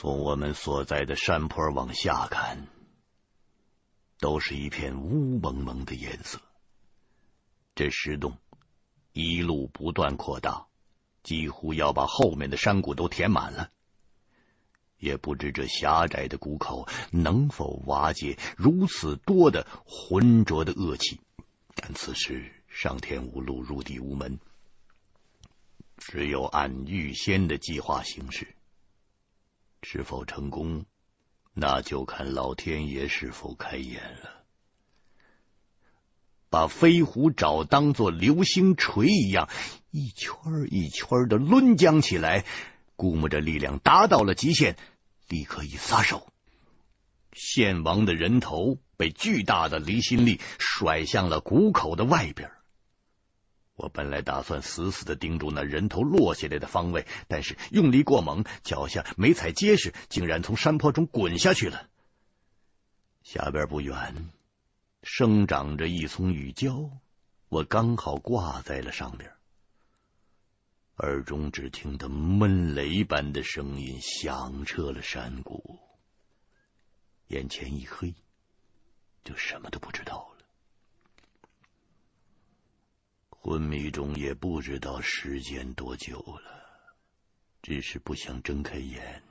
从我们所在的山坡往下看，都是一片乌蒙蒙的颜色。这石洞一路不断扩大，几乎要把后面的山谷都填满了。也不知这狭窄的谷口能否瓦解如此多的浑浊的恶气。但此时上天无路，入地无门，只有按预先的计划行事。是否成功，那就看老天爷是否开眼了。把飞虎爪当做流星锤一样，一圈一圈的抡将起来，估摸着力量达到了极限，立刻一撒手，献王的人头被巨大的离心力甩向了谷口的外边。我本来打算死死的盯住那人头落下来的方位，但是用力过猛，脚下没踩结实，竟然从山坡中滚下去了。下边不远生长着一丛雨茭，我刚好挂在了上边，耳中只听得闷雷般的声音响彻了山谷，眼前一黑，就什么都不知道了。昏迷中也不知道时间多久了，只是不想睁开眼。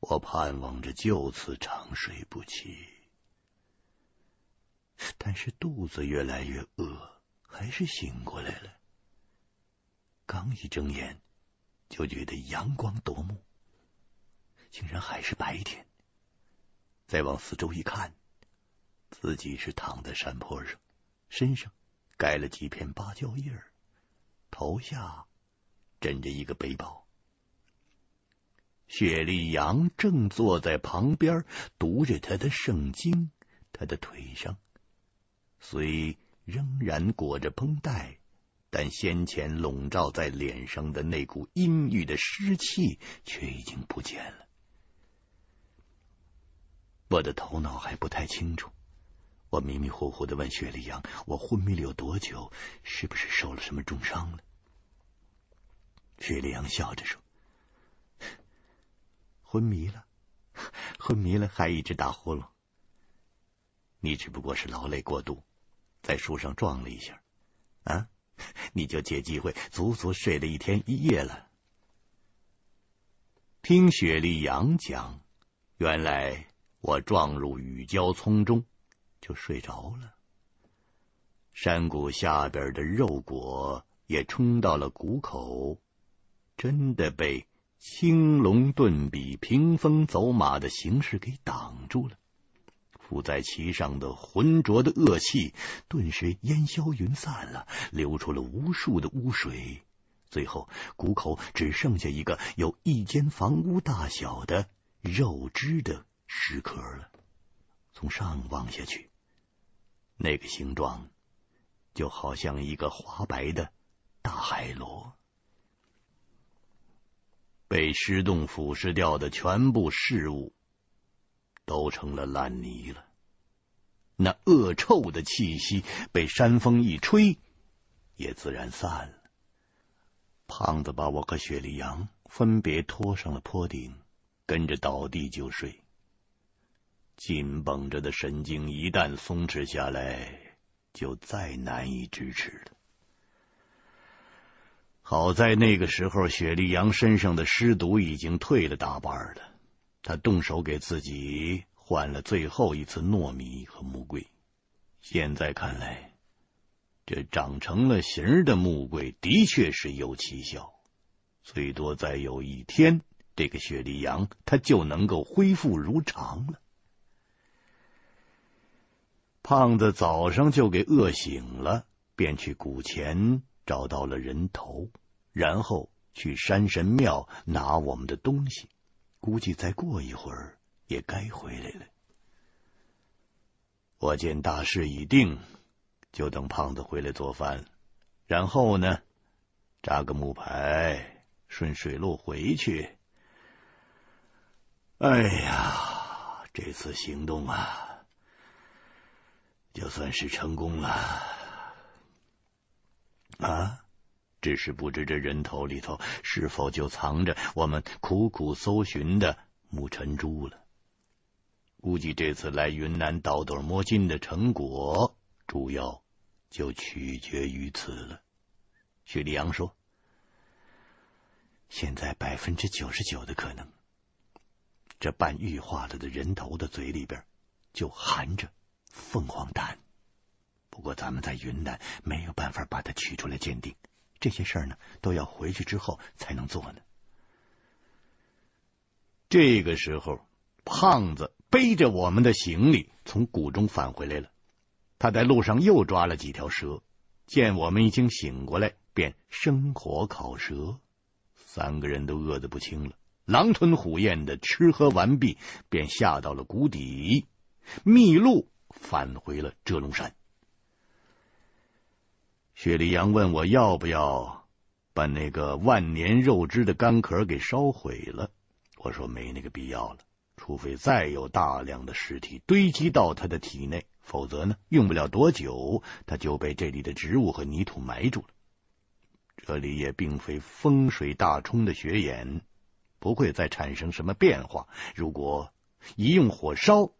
我盼望着就此长睡不起，但是肚子越来越饿，还是醒过来了。刚一睁眼，就觉得阳光夺目，竟然还是白天。再往四周一看，自己是躺在山坡上，身上。盖了几片芭蕉叶儿，头下枕着一个背包。雪莉杨正坐在旁边读着他的圣经，他的腿上虽仍然裹着绷带，但先前笼罩在脸上的那股阴郁的湿气却已经不见了。我的头脑还不太清楚。我迷迷糊糊的问雪莉杨：“我昏迷了有多久？是不是受了什么重伤了？”雪莉杨笑着说：“昏迷了，昏迷了，还一直打呼噜。你只不过是劳累过度，在树上撞了一下，啊，你就借机会足足睡了一天一夜了。”听雪莉杨讲，原来我撞入雨浇丛中。就睡着了。山谷下边的肉果也冲到了谷口，真的被青龙遁笔、屏风走马的形势给挡住了。附在其上的浑浊的恶气顿时烟消云散了，流出了无数的污水。最后，谷口只剩下一个有一间房屋大小的肉汁的石壳了。从上望下去。那个形状就好像一个滑白的大海螺，被石洞腐蚀掉的全部事物都成了烂泥了。那恶臭的气息被山风一吹，也自然散了。胖子把我和雪莉杨分别拖上了坡顶，跟着倒地就睡。紧绷着的神经一旦松弛下来，就再难以支持了。好在那个时候，雪莉杨身上的尸毒已经退了大半了。他动手给自己换了最后一次糯米和木棍。现在看来，这长成了形的木棍的确是有奇效。最多再有一天，这个雪莉杨他就能够恢复如常了。胖子早上就给饿醒了，便去古前找到了人头，然后去山神庙拿我们的东西。估计再过一会儿也该回来了。我见大事已定，就等胖子回来做饭，然后呢，扎个木牌，顺水路回去。哎呀，这次行动啊！就算是成功了啊！只是不知这人头里头是否就藏着我们苦苦搜寻的木尘珠了。估计这次来云南倒斗摸金的成果，主要就取决于此了。雪莉杨说：“现在百分之九十九的可能，这半玉化了的人头的嘴里边就含着凤凰胆。不过咱们在云南没有办法把它取出来鉴定，这些事儿呢都要回去之后才能做呢。”这个时候，胖子。背着我们的行李从谷中返回来了。他在路上又抓了几条蛇，见我们已经醒过来，便生火烤蛇。三个人都饿得不轻了，狼吞虎咽的吃喝完毕，便下到了谷底，密路返回了遮龙山。雪莉杨问我要不要把那个万年肉汁的干壳给烧毁了，我说没那个必要了。除非再有大量的尸体堆积到他的体内，否则呢，用不了多久，他就被这里的植物和泥土埋住了。这里也并非风水大冲的雪眼，不会再产生什么变化。如果一用火烧，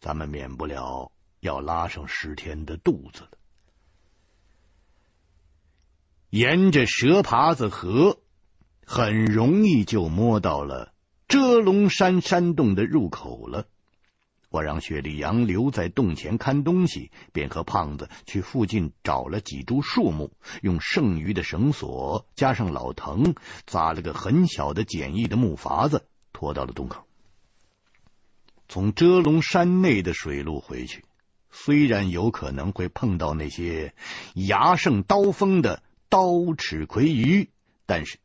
咱们免不了要拉上十天的肚子了。沿着蛇爬子河，很容易就摸到了。遮龙山山洞的入口了，我让雪莉杨留在洞前看东西，便和胖子去附近找了几株树木，用剩余的绳索加上老藤，扎了个很小的简易的木筏子，拖到了洞口。从遮龙山内的水路回去，虽然有可能会碰到那些牙胜刀锋的刀齿魁鱼，但是。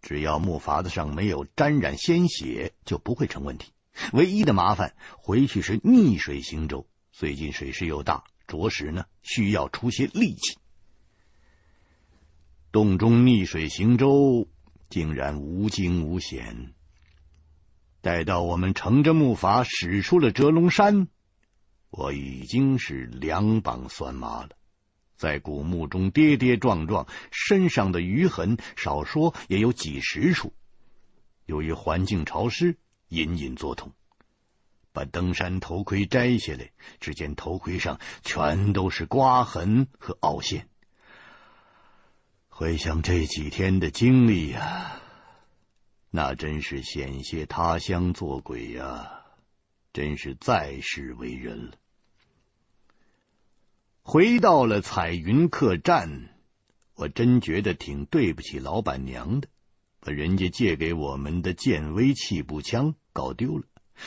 只要木筏子上没有沾染鲜血，就不会成问题。唯一的麻烦，回去是逆水行舟，最近水势又大，着实呢需要出些力气。洞中逆水行舟竟然无惊无险。待到我们乘着木筏驶出了遮龙山，我已经是两膀酸麻了。在古墓中跌跌撞撞，身上的淤痕少说也有几十处。由于环境潮湿，隐隐作痛。把登山头盔摘下来，只见头盔上全都是刮痕和凹陷。回想这几天的经历呀，那真是险些他乡做鬼呀，真是在世为人了。回到了彩云客栈，我真觉得挺对不起老板娘的，把人家借给我们的剑威气步枪搞丢了。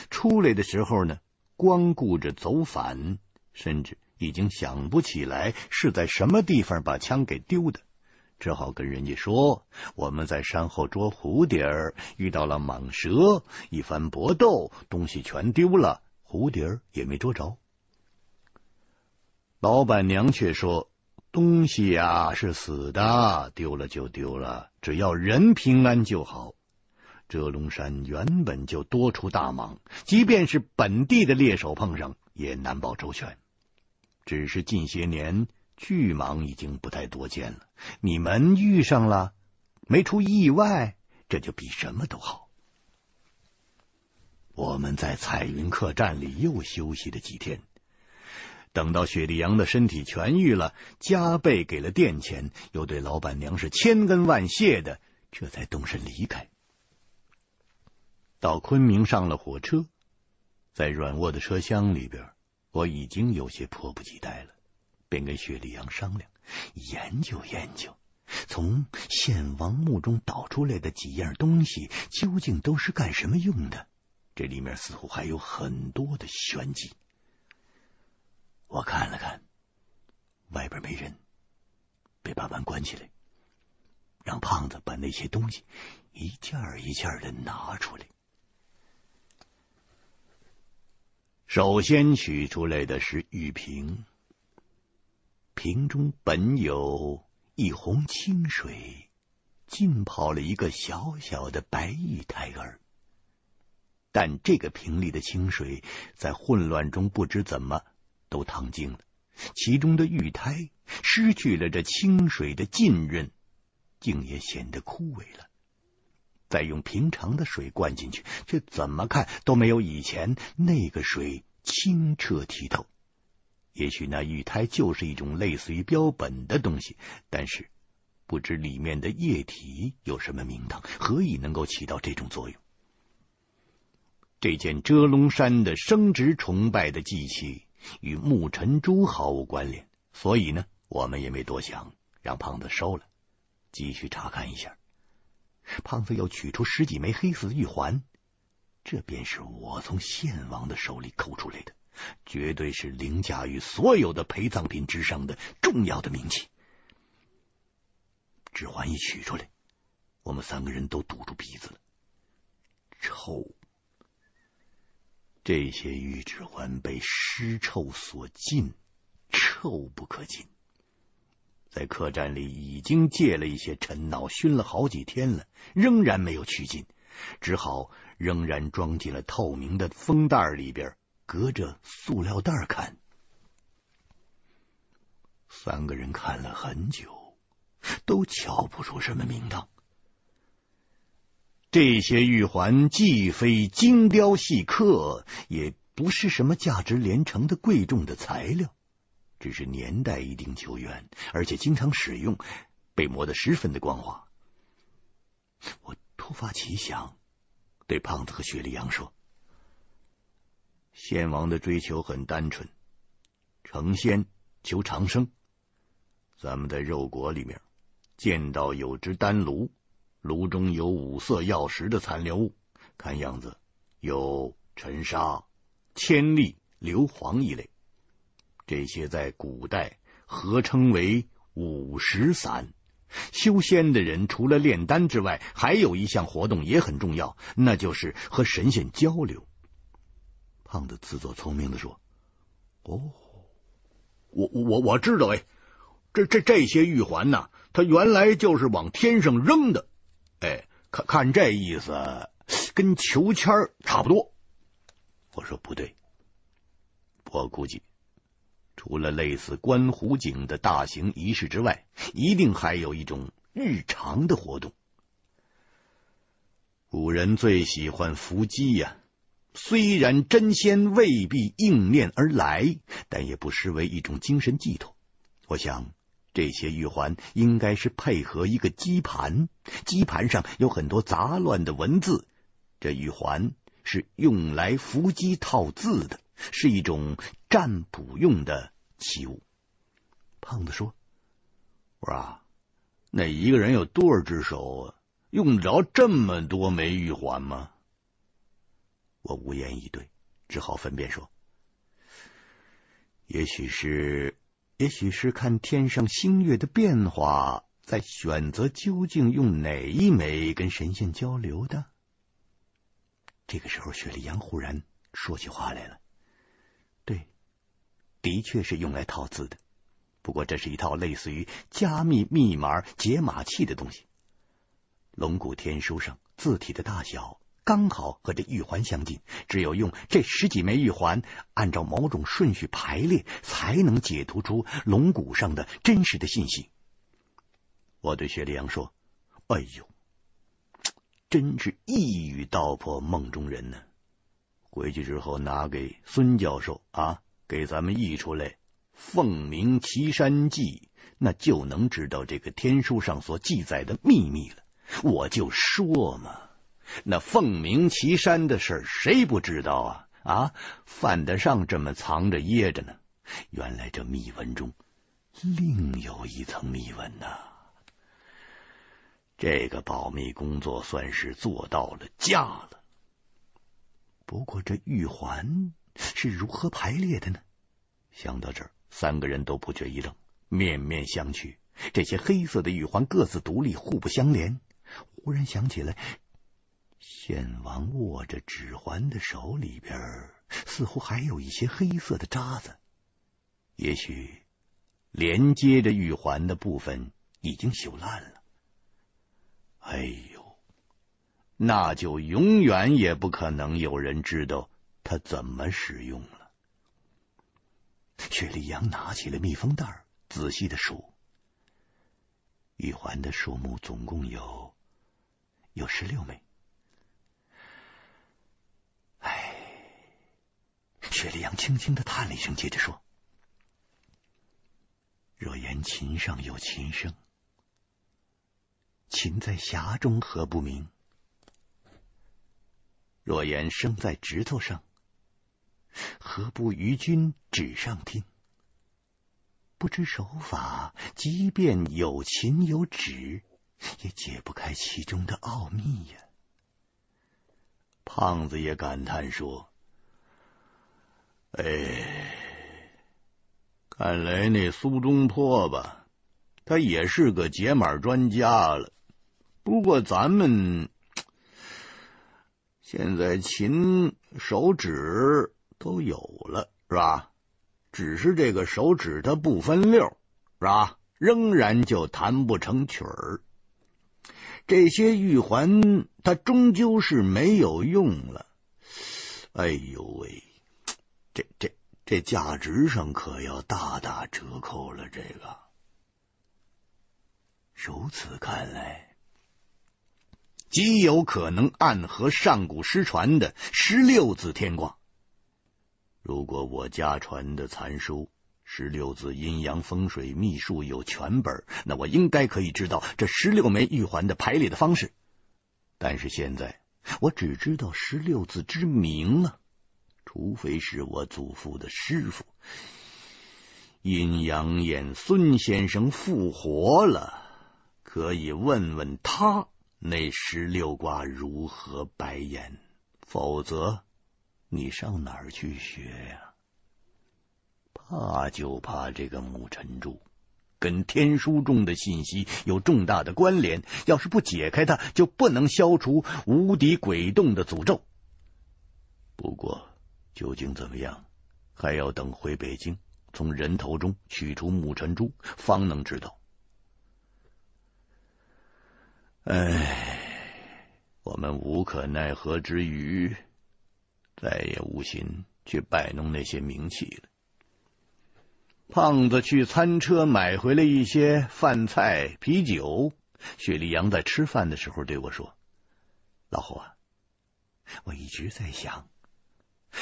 出来的时候呢，光顾着走反，甚至已经想不起来是在什么地方把枪给丢的，只好跟人家说我们在山后捉蝴蝶，遇到了蟒蛇，一番搏斗，东西全丢了，蝴蝶也没捉着。老板娘却说：“东西呀是死的，丢了就丢了，只要人平安就好。遮龙山原本就多出大蟒，即便是本地的猎手碰上，也难保周全。只是近些年巨蟒已经不太多见了。你们遇上了，没出意外，这就比什么都好。”我们在彩云客栈里又休息了几天。等到雪莉杨的身体痊愈了，加倍给了店钱，又对老板娘是千恩万谢的，这才动身离开。到昆明上了火车，在软卧的车厢里边，我已经有些迫不及待了，便跟雪莉杨商量研究研究，从献王墓中倒出来的几样东西究竟都是干什么用的？这里面似乎还有很多的玄机。我看了看，外边没人，别把门关起来，让胖子把那些东西一件一件的拿出来。首先取出来的是玉瓶，瓶中本有一泓清水，浸泡了一个小小的白玉胎儿，但这个瓶里的清水在混乱中不知怎么。都烫净了，其中的玉胎失去了这清水的浸润，竟也显得枯萎了。再用平常的水灌进去，却怎么看都没有以前那个水清澈剔透。也许那玉胎就是一种类似于标本的东西，但是不知里面的液体有什么名堂，何以能够起到这种作用？这件遮龙山的生殖崇拜的祭器与木尘珠毫无关联，所以呢，我们也没多想，让胖子收了，继续查看一下。胖子又取出十几枚黑色的玉环，这便是我从献王的手里抠出来的，绝对是凌驾于所有的陪葬品之上的重要的名器。指环一取出来，我们三个人都堵住鼻子了，臭。这些玉指环被尸臭所浸，臭不可禁。在客栈里已经借了一些陈脑，熏了好几天了，仍然没有去尽，只好仍然装进了透明的封袋里边，隔着塑料袋看。三个人看了很久，都瞧不出什么名堂。这些玉环既非精雕细刻，也不是什么价值连城的贵重的材料，只是年代一定久远，而且经常使用，被磨得十分的光滑。我突发奇想，对胖子和雪莉杨说：“先王的追求很单纯，成仙求长生。咱们在肉国里面见到有只丹炉。”炉中有五色药石的残留物，看样子有尘沙、铅粒、硫磺一类。这些在古代合称为五石散。修仙的人除了炼丹之外，还有一项活动也很重要，那就是和神仙交流。胖子自作聪明的说：“哦，我我我知道，哎，这这这些玉环呐，它原来就是往天上扔的。”哎，看看这意思，跟求签差不多。我说不对，我估计除了类似观湖景的大型仪式之外，一定还有一种日常的活动。古人最喜欢伏击呀，虽然真仙未必应念而来，但也不失为一种精神寄托。我想。这些玉环应该是配合一个基盘，基盘上有很多杂乱的文字。这玉环是用来伏击套字的，是一种占卜用的器物。胖子说：“我说啊，那一个人有多少只手啊？用得着这么多枚玉环吗？”我无言以对，只好分辨说：“也许是。”也许是看天上星月的变化，在选择究竟用哪一枚跟神仙交流的。这个时候，雪莉杨忽然说起话来了。对，的确是用来套字的，不过这是一套类似于加密密码解码器的东西。龙骨天书上字体的大小。刚好和这玉环相近，只有用这十几枚玉环，按照某种顺序排列，才能解读出龙骨上的真实的信息。我对雪莉杨说：“哎呦，真是一语道破梦中人呢！回去之后拿给孙教授啊，给咱们译出来《凤鸣岐山记》，那就能知道这个天书上所记载的秘密了。我就说嘛。”那凤鸣岐山的事谁不知道啊？啊，犯得上这么藏着掖着呢？原来这密文中另有一层密文呐！这个保密工作算是做到了家了。不过这玉环是如何排列的呢？想到这儿，三个人都不觉一愣，面面相觑。这些黑色的玉环各自独立，互不相连。忽然想起来。献王握着指环的手里边，似乎还有一些黑色的渣子，也许连接着玉环的部分已经朽烂了。哎呦，那就永远也不可能有人知道它怎么使用了。雪莉杨拿起了密封袋，仔细的数：玉环的数目总共有有十六枚。雪莉杨轻轻的叹了一声，接着说：“若言琴上有琴声，琴在匣中何不鸣？若言声在指头上，何不于君指上听？”不知手法，即便有琴有指，也解不开其中的奥秘呀。胖子也感叹说：“哎，看来那苏东坡吧，他也是个解码专家了。不过咱们现在琴手指都有了，是吧？”只是这个手指它不分溜，是吧？仍然就弹不成曲儿。这些玉环它终究是没有用了。哎呦喂，这这这价值上可要大打折扣了。这个，如此看来，极有可能暗合上古失传的十六字天卦。如果我家传的残书十六字阴阳风水秘术有全本，那我应该可以知道这十六枚玉环的排列的方式。但是现在我只知道十六字之名啊，除非是我祖父的师傅阴阳眼孙先生复活了，可以问问他那十六卦如何白演，否则。你上哪儿去学呀？怕就怕这个木尘珠跟天书中的信息有重大的关联，要是不解开它，就不能消除无敌鬼洞的诅咒。不过究竟怎么样，还要等回北京，从人头中取出木尘珠，方能知道。唉，我们无可奈何之余。再也无心去摆弄那些名器了。胖子去餐车买回了一些饭菜、啤酒。雪莉杨在吃饭的时候对我说：“老胡啊，我一直在想，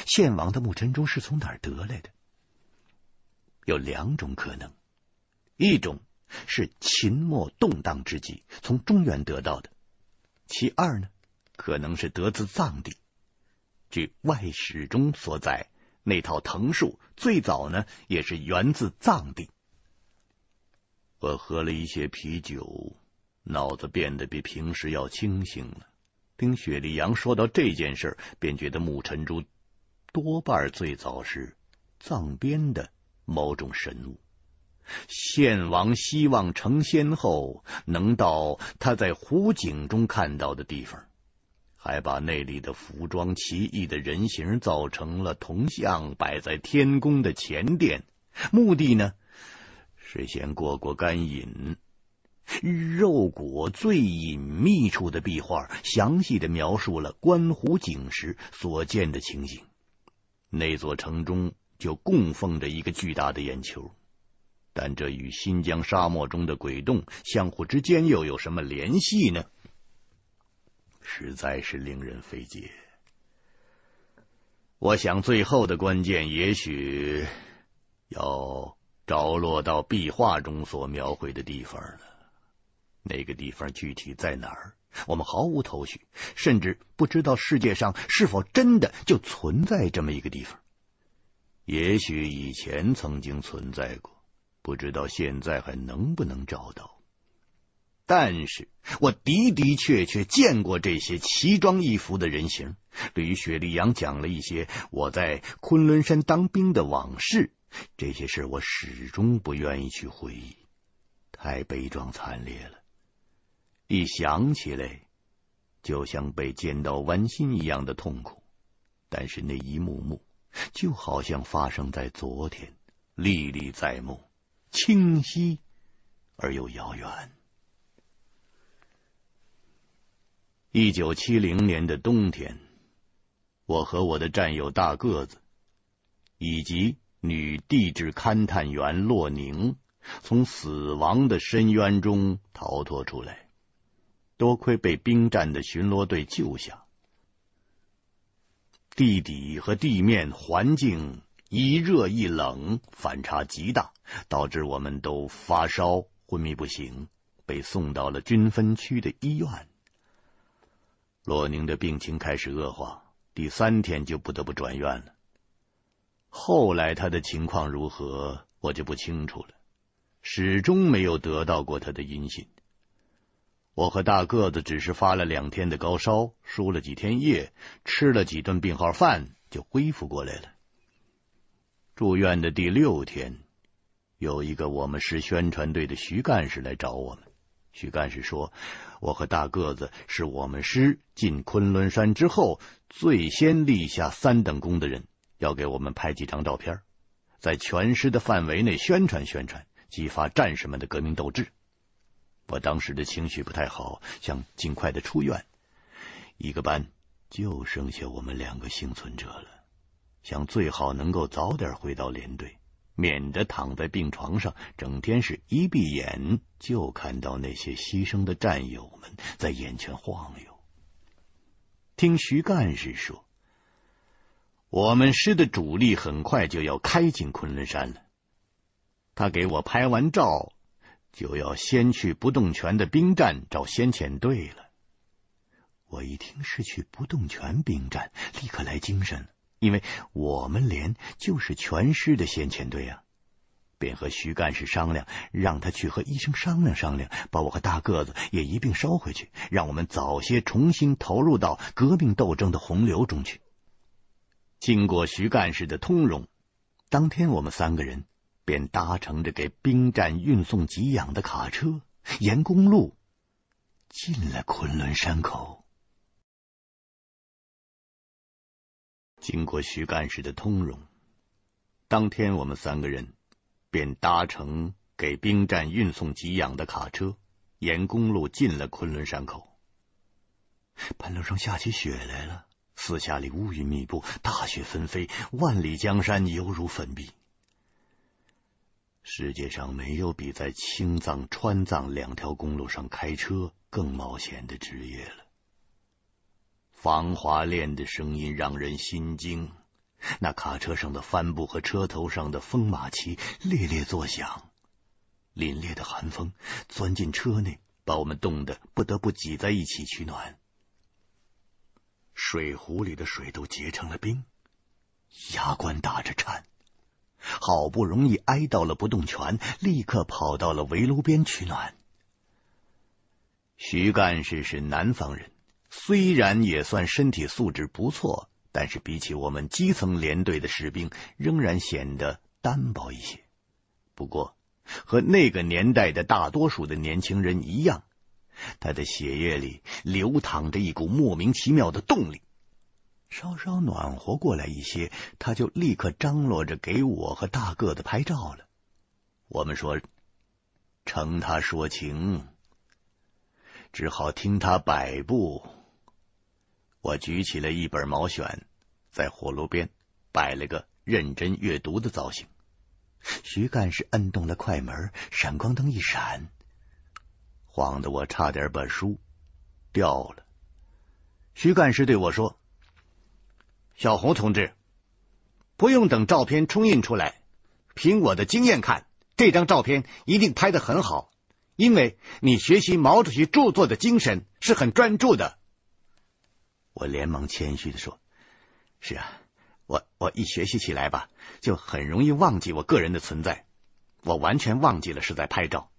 献王的木尘珠是从哪儿得来的？有两种可能，一种是秦末动荡之际从中原得到的；其二呢，可能是得自藏地。”据外史中所载，那套藤树最早呢，也是源自藏地。我喝了一些啤酒，脑子变得比平时要清醒了。听雪莉杨说到这件事，便觉得木尘珠多半最早是藏边的某种神物。献王希望成仙后，能到他在湖景中看到的地方。还把那里的服装奇异的人形造成了铜像，摆在天宫的前殿，目的呢是先过过干瘾。肉果最隐秘处的壁画，详细的描述了观湖景时所见的情形。那座城中就供奉着一个巨大的眼球，但这与新疆沙漠中的鬼洞相互之间又有什么联系呢？实在是令人费解。我想，最后的关键也许要着落到壁画中所描绘的地方了。那个地方具体在哪儿，我们毫无头绪，甚至不知道世界上是否真的就存在这么一个地方。也许以前曾经存在过，不知道现在还能不能找到。但是我的的确确见过这些奇装异服的人形。对于雪莉杨讲了一些我在昆仑山当兵的往事，这些事我始终不愿意去回忆，太悲壮惨烈了。一想起来，就像被剪刀剜心一样的痛苦。但是那一幕幕，就好像发生在昨天，历历在目，清晰而又遥远。一九七零年的冬天，我和我的战友大个子以及女地质勘探员洛宁从死亡的深渊中逃脱出来。多亏被兵站的巡逻队救下。地底和地面环境一热一冷，反差极大，导致我们都发烧、昏迷不醒，被送到了军分区的医院。洛宁的病情开始恶化，第三天就不得不转院了。后来他的情况如何，我就不清楚了，始终没有得到过他的音信。我和大个子只是发了两天的高烧，输了几天液，吃了几顿病号饭，就恢复过来了。住院的第六天，有一个我们师宣传队的徐干事来找我们。徐干事说：“我和大个子是我们师进昆仑山之后最先立下三等功的人。”要给我们拍几张照片，在全师的范围内宣传宣传，激发战士们的革命斗志。我当时的情绪不太好，想尽快的出院。一个班就剩下我们两个幸存者了，想最好能够早点回到连队，免得躺在病床上，整天是一闭眼就看到那些牺牲的战友们在眼前晃悠。听徐干事说。我们师的主力很快就要开进昆仑山了。他给我拍完照，就要先去不动泉的兵站找先遣队了。我一听是去不动泉兵站，立刻来精神了，因为我们连就是全师的先遣队啊，便和徐干事商量，让他去和医生商量商量，把我和大个子也一并捎回去，让我们早些重新投入到革命斗争的洪流中去。经过徐干事的通融，当天我们三个人便搭乘着给兵站运送给养的卡车，沿公路进了昆仑山口。经过徐干事的通融，当天我们三个人便搭乘给兵站运送给养的卡车，沿公路进了昆仑山口。半路上下起雪来了。四下里乌云密布，大雪纷飞，万里江山犹如粉笔。世界上没有比在青藏、川藏两条公路上开车更冒险的职业了。防滑链的声音让人心惊，那卡车上的帆布和车头上的风马旗猎猎作响，凛冽的寒风钻进车内，把我们冻得不得不挤在一起取暖。水壶里的水都结成了冰，牙关打着颤，好不容易挨到了不动泉，立刻跑到了围炉边取暖。徐干事是南方人，虽然也算身体素质不错，但是比起我们基层连队的士兵，仍然显得单薄一些。不过，和那个年代的大多数的年轻人一样。他的血液里流淌着一股莫名其妙的动力，稍稍暖和过来一些，他就立刻张罗着给我和大个子拍照了。我们说承他说情，只好听他摆布。我举起了一本《毛选》，在火炉边摆了个认真阅读的造型。徐干事摁动了快门，闪光灯一闪。晃得我差点把书掉了。徐干事对我说：“小红同志，不用等照片冲印出来，凭我的经验看，这张照片一定拍得很好，因为你学习毛主席著作的精神是很专注的。”我连忙谦虚的说：“是啊，我我一学习起来吧，就很容易忘记我个人的存在，我完全忘记了是在拍照。”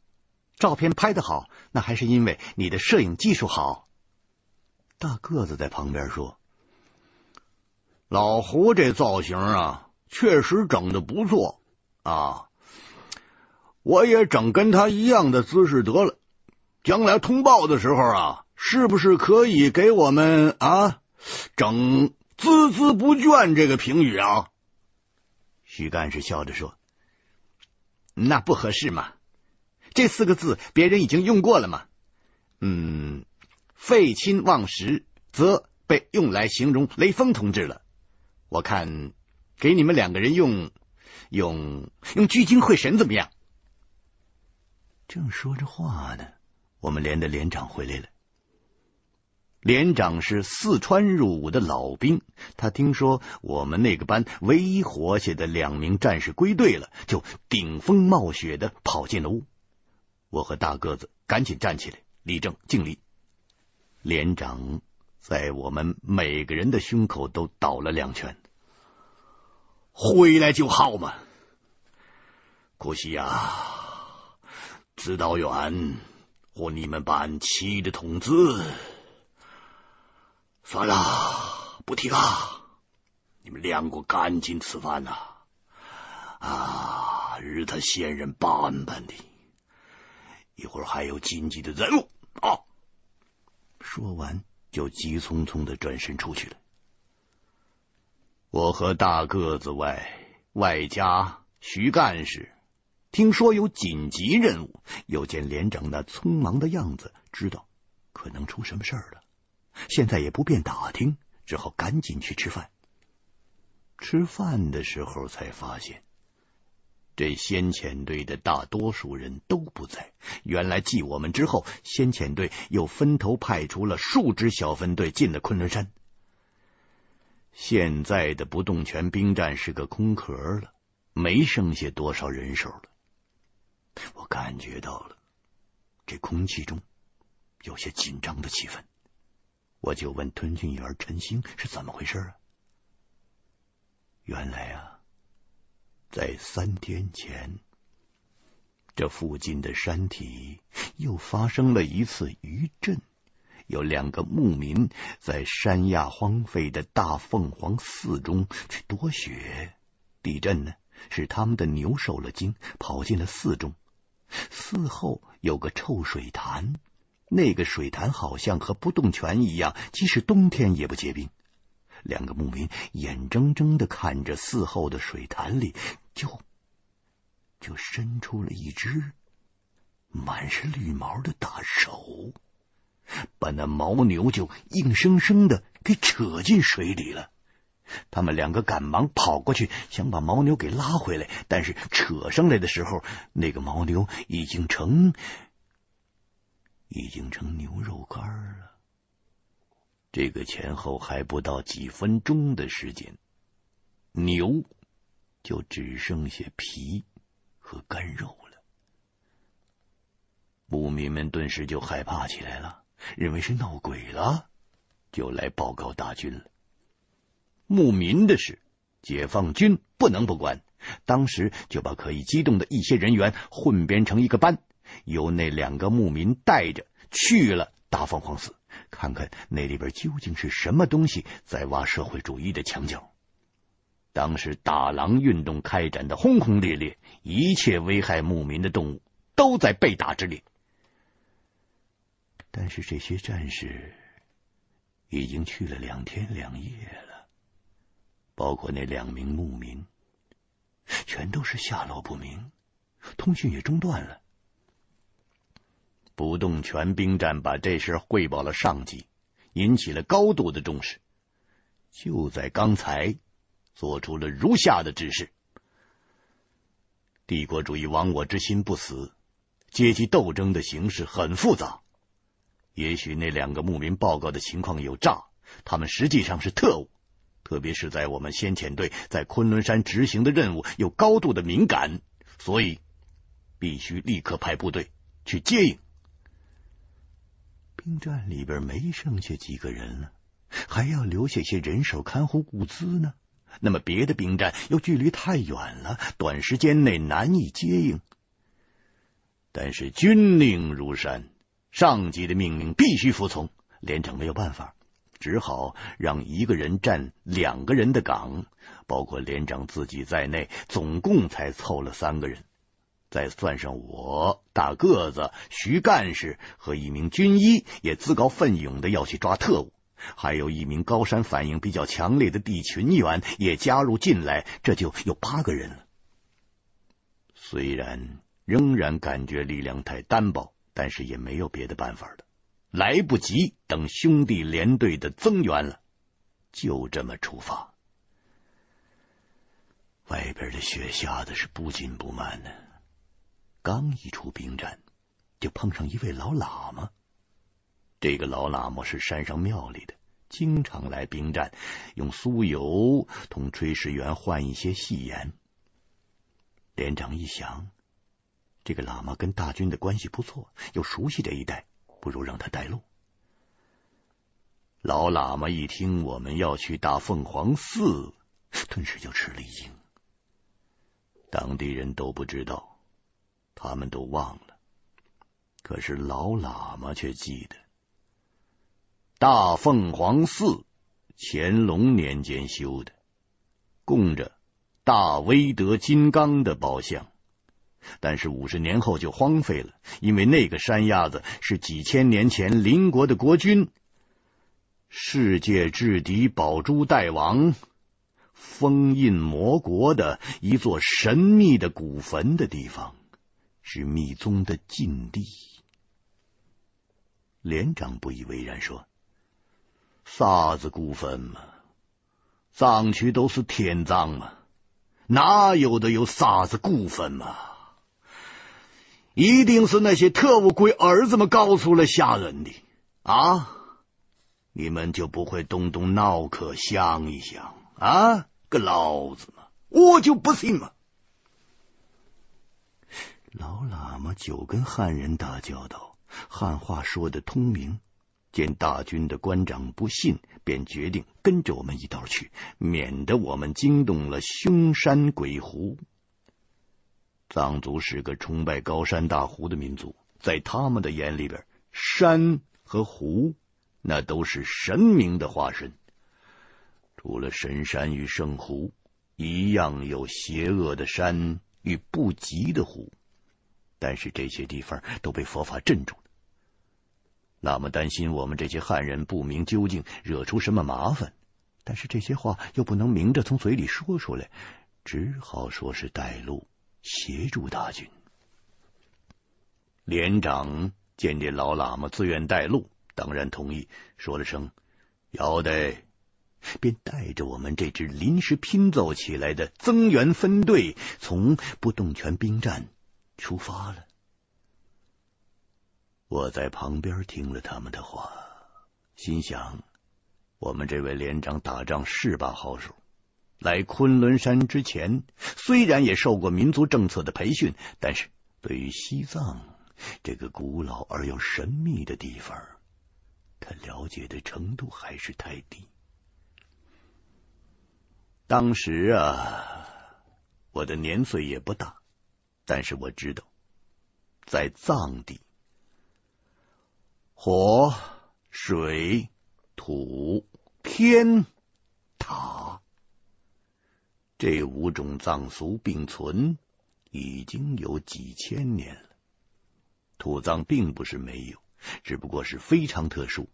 照片拍得好，那还是因为你的摄影技术好。大个子在旁边说：“老胡这造型啊，确实整的不错啊！我也整跟他一样的姿势得了。将来通报的时候啊，是不是可以给我们啊整孜孜不倦这个评语啊？”徐干事笑着说：“那不合适嘛。”这四个字别人已经用过了嘛？嗯，废寝忘食则被用来形容雷锋同志了。我看给你们两个人用用用聚精会神怎么样？正说着话呢，我们连的连长回来了。连长是四川入伍的老兵，他听说我们那个班唯一活下的两名战士归队了，就顶风冒雪的跑进了屋。我和大个子赶紧站起来，立正敬礼。连长在我们每个人的胸口都倒了两拳。回来就好嘛，可惜呀，指导员和你们班七的同志。算了，不提了。你们两个赶紧吃饭呐！啊，日他闲人板板的，一会儿还有紧急的任务啊！说完，就急匆匆的转身出去了。我和大个子外，外加徐干事，听说有紧急任务，又见连长那匆忙的样子，知道可能出什么事儿了。现在也不便打听，只好赶紧去吃饭。吃饭的时候才发现，这先遣队的大多数人都不在。原来继我们之后，先遣队又分头派出了数支小分队进了昆仑山。现在的不动泉兵站是个空壳了，没剩下多少人手了。我感觉到了，这空气中有些紧张的气氛。我就问吞训员陈星是怎么回事啊？原来啊，在三天前，这附近的山体又发生了一次余震，有两个牧民在山崖荒废的大凤凰寺中去躲雪。地震呢，使他们的牛受了惊，跑进了寺中。寺后有个臭水潭。那个水潭好像和不动泉一样，即使冬天也不结冰。两个牧民眼睁睁的看着寺后的水潭里，就就伸出了一只满是绿毛的大手，把那牦牛就硬生生的给扯进水里了。他们两个赶忙跑过去，想把牦牛给拉回来，但是扯上来的时候，那个牦牛已经成。已经成牛肉干了。这个前后还不到几分钟的时间，牛就只剩下皮和干肉了。牧民们顿时就害怕起来了，认为是闹鬼了，就来报告大军了。牧民的事，解放军不能不管，当时就把可以机动的一些人员混编成一个班。由那两个牧民带着去了大凤凰寺，看看那里边究竟是什么东西在挖社会主义的墙角。当时打狼运动开展的轰轰烈烈，一切危害牧民的动物都在被打之列。但是这些战士已经去了两天两夜了，包括那两名牧民，全都是下落不明，通讯也中断了。不动全兵站把这事汇报了上级，引起了高度的重视。就在刚才，做出了如下的指示：帝国主义亡我之心不死，阶级斗争的形势很复杂。也许那两个牧民报告的情况有诈，他们实际上是特务，特别是在我们先遣队在昆仑山执行的任务有高度的敏感，所以必须立刻派部队去接应。兵站里边没剩下几个人了，还要留下些人手看护物资呢。那么别的兵站又距离太远了，短时间内难以接应。但是军令如山，上级的命令必须服从。连长没有办法，只好让一个人站两个人的岗，包括连长自己在内，总共才凑了三个人。再算上我大个子徐干事和一名军医，也自告奋勇的要去抓特务，还有一名高山反应比较强烈的地群员也加入进来，这就有八个人了。虽然仍然感觉力量太单薄，但是也没有别的办法了，来不及等兄弟连队的增援了，就这么出发。外边的雪下的是不紧不慢的。刚一出兵站，就碰上一位老喇嘛。这个老喇嘛是山上庙里的，经常来兵站，用酥油同炊事员换一些细盐。连长一想，这个喇嘛跟大军的关系不错，又熟悉这一带，不如让他带路。老喇嘛一听我们要去大凤凰寺，顿时就吃了一惊。当地人都不知道，他们都忘了，可是老喇嘛却记得。大凤凰寺乾隆年间修的，供着大威德金刚的宝像，但是五十年后就荒废了，因为那个山鸭子是几千年前邻国的国君。世界至敌宝珠大王封印魔国的一座神秘的古坟的地方，是密宗的禁地。连长不以为然说：“啥子古坟嘛？藏区都是天葬嘛，哪有的有啥子古坟嘛？一定是那些特务龟儿子们告诉了下人的啊！”你们就不会动动脑壳想一想啊？个老子嘛，我就不信嘛！老喇嘛久跟汉人打交道，汉话说得通明。见大军的官长不信，便决定跟着我们一道去，免得我们惊动了凶山鬼狐。藏族是个崇拜高山大湖的民族，在他们的眼里边，山和湖。那都是神明的化身，除了神山与圣湖，一样有邪恶的山与不吉的湖。但是这些地方都被佛法镇住了。那么担心我们这些汉人不明究竟，惹出什么麻烦，但是这些话又不能明着从嘴里说出来，只好说是带路协助大军。连长见这老喇嘛自愿带路。当然同意，说了声“要得”，便带着我们这支临时拼凑起来的增援分队，从不动全兵站出发了。我在旁边听了他们的话，心想：我们这位连长打仗是把好手。来昆仑山之前，虽然也受过民族政策的培训，但是对于西藏这个古老而又神秘的地方，他了解的程度还是太低。当时啊，我的年岁也不大，但是我知道，在藏地，火、水、土、天、塔这五种藏俗并存已经有几千年了。土葬并不是没有。只不过是非常特殊，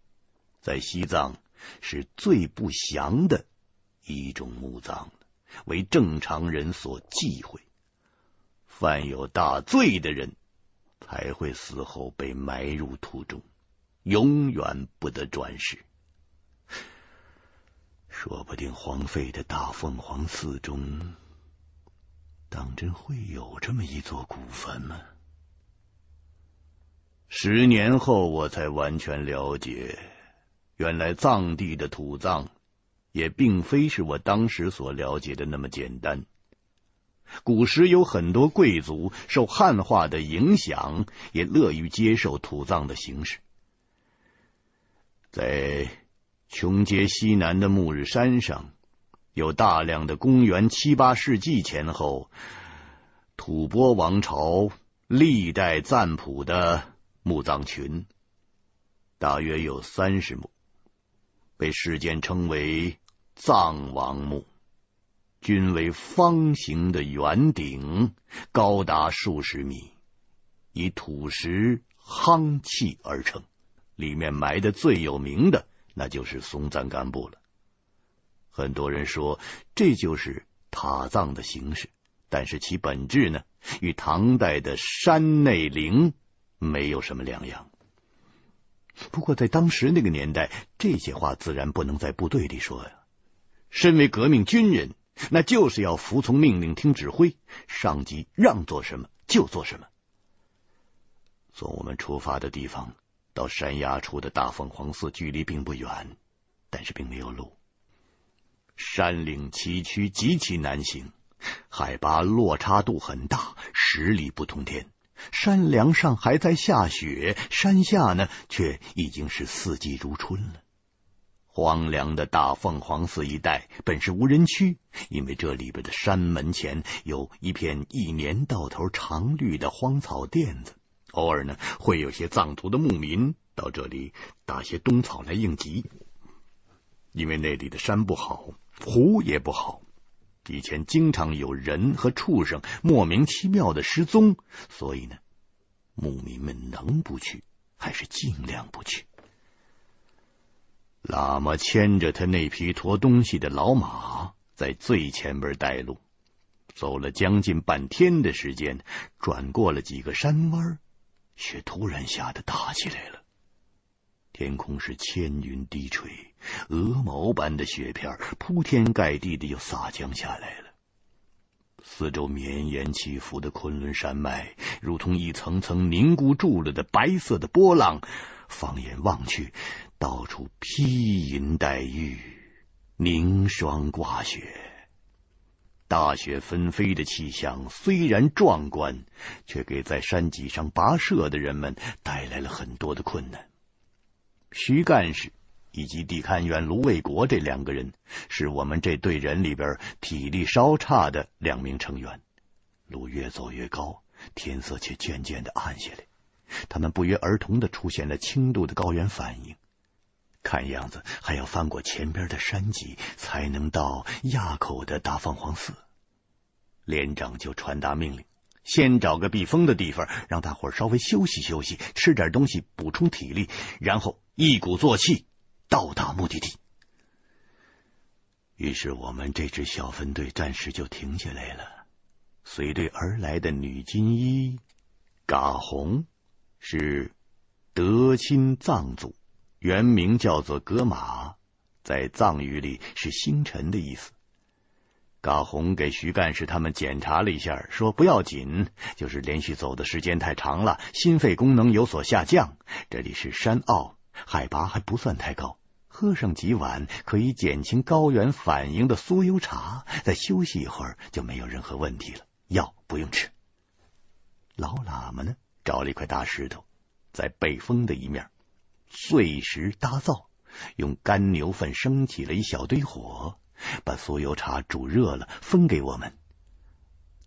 在西藏是最不祥的一种墓葬，为正常人所忌讳。犯有大罪的人才会死后被埋入土中，永远不得转世。说不定荒废的大凤凰寺中，当真会有这么一座古坟吗？十年后，我才完全了解，原来藏地的土葬也并非是我当时所了解的那么简单。古时有很多贵族受汉化的影响，也乐于接受土葬的形式。在琼街西南的木日山上，有大量的公元七八世纪前后吐蕃王朝历代赞普的。墓葬群大约有三十墓，被世间称为藏王墓，均为方形的圆顶，高达数十米，以土石夯砌而成。里面埋的最有名的，那就是松赞干布了。很多人说这就是塔葬的形式，但是其本质呢，与唐代的山内陵。没有什么两样。不过在当时那个年代，这些话自然不能在部队里说呀。身为革命军人，那就是要服从命令、听指挥，上级让做什么就做什么。从我们出发的地方到山崖处的大凤凰寺距离并不远，但是并没有路。山岭崎岖，极其难行，海拔落差度很大，十里不通天。山梁上还在下雪，山下呢，却已经是四季如春了。荒凉的大凤凰寺一带本是无人区，因为这里边的山门前有一片一年到头常绿的荒草甸子，偶尔呢会有些藏族的牧民到这里打些冬草来应急。因为那里的山不好，湖也不好，以前经常有人和畜生莫名其妙的失踪，所以呢，牧民们能不去还是尽量不去。喇嘛牵着他那匹驮东西的老马，在最前边带路，走了将近半天的时间，转过了几个山弯，雪突然下得大起来了。天空是千云低垂，鹅毛般的雪片铺天盖地的又洒降下来了。四周绵延起伏的昆仑山脉，如同一层层凝固住了的白色的波浪。放眼望去，到处披银戴玉，凝霜挂雪，大雪纷飞的气象虽然壮观，却给在山脊上跋涉的人们带来了很多的困难。徐干事以及地勘员卢卫国这两个人，是我们这队人里边体力稍差的两名成员。路越走越高，天色却渐渐的暗下来。他们不约而同的出现了轻度的高原反应，看样子还要翻过前边的山脊才能到垭口的大凤凰寺。连长就传达命令，先找个避风的地方，让大伙稍微休息休息，吃点东西补充体力，然后一鼓作气到达目的地。于是我们这支小分队暂时就停下来了。随队而来的女军医嘎红。是德钦藏族，原名叫做格玛，在藏语里是星辰的意思。嘎红给徐干事他们检查了一下，说不要紧，就是连续走的时间太长了，心肺功能有所下降。这里是山坳，海拔还不算太高，喝上几碗可以减轻高原反应的酥油茶，再休息一会儿就没有任何问题了。药不用吃。老喇嘛呢？找了一块大石头，在背风的一面碎石搭灶，用干牛粪升起了一小堆火，把酥油茶煮热了，分给我们。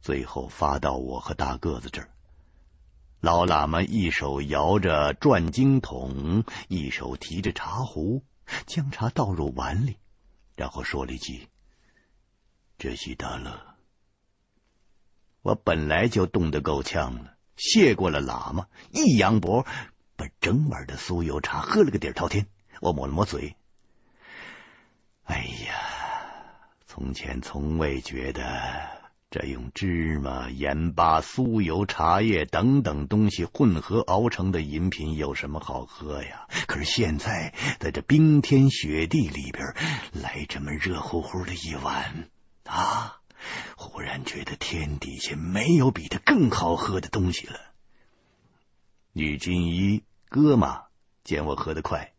最后发到我和大个子这儿。老喇嘛一手摇着转经筒，一手提着茶壶，将茶倒入碗里，然后说了一句：“这西达勒。”我本来就冻得够呛了。谢过了喇嘛，一扬脖，把整碗的酥油茶喝了个底儿朝天。我抹了抹嘴，哎呀，从前从未觉得这用芝麻、盐巴、酥油、茶叶等等东西混合熬成的饮品有什么好喝呀？可是现在在这冰天雪地里边来这么热乎乎的一碗啊！忽然觉得天底下没有比它更好喝的东西了。女军医哥嘛见我喝得快，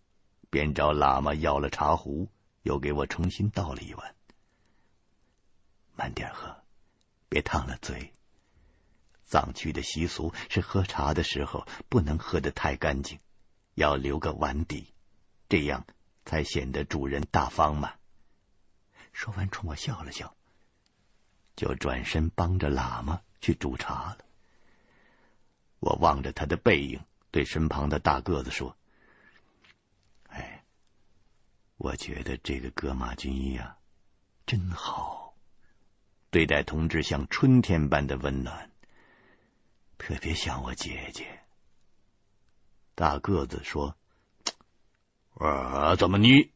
便找喇嘛要了茶壶，又给我重新倒了一碗。慢点喝，别烫了嘴。藏区的习俗是喝茶的时候不能喝得太干净，要留个碗底，这样才显得主人大方嘛。说完，冲我笑了笑。就转身帮着喇嘛去煮茶了。我望着他的背影，对身旁的大个子说：“哎，我觉得这个格马军医呀，真好，对待同志像春天般的温暖，特别像我姐姐。”大个子说：“呃，怎么你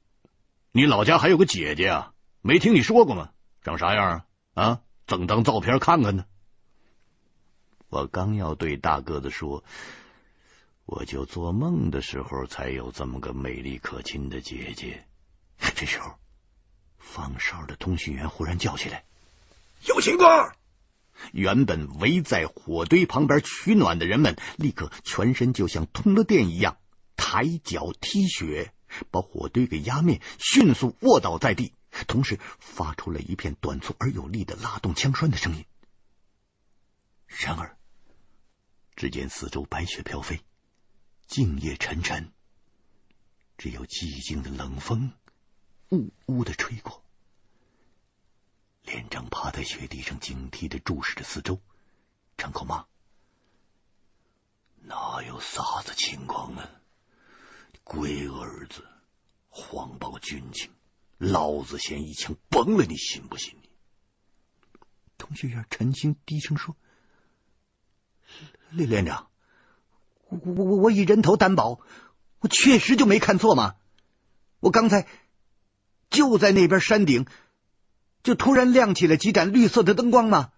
你老家还有个姐姐啊？没听你说过吗？长啥样啊？啊？”整张照片看看呢。我刚要对大个子说，我就做梦的时候才有这么个美丽可亲的姐姐。这时候，放哨的通讯员忽然叫起来：“有情况！原本围在火堆旁边取暖的人们，立刻全身就像通了电一样，抬脚踢雪，把火堆给压灭，迅速卧倒在地，同时发出了一片短促而有力的拉动枪栓的声音。然而，只见四周白雪飘飞，静夜沉沉，只有寂静的冷风呜呜的吹过。连长趴在雪地上，警惕的注视着四周，张口骂：“哪有啥子情况啊？龟儿子，谎报军情，老子先一枪崩了你，信不信你？”同学员陈星低声说：“连连长，我我我我以人头担保，我确实就没看错嘛？我刚才就在那边山顶。”就突然亮起了几盏绿色的灯光嘛？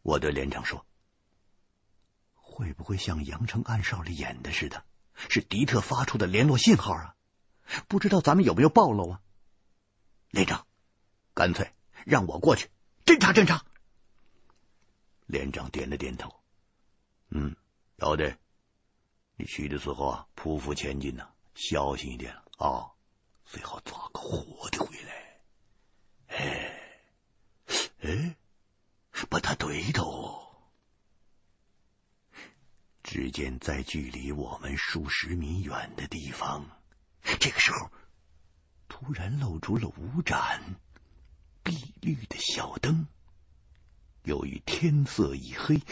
我对连长说：“会不会像阳城暗哨里演的似的，是迪特发出的联络信号啊？不知道咱们有没有暴露啊？”连长，干脆让我过去侦查侦查。连长点了点头：“嗯，要得。你去的时候啊，匍匐前进呐，小心一点啊，最好抓个活的回来。”哎，哎，不大对头。只见在距离我们数十米远的地方，这个时候突然露出了五盏碧绿的小灯。由于天色已黑，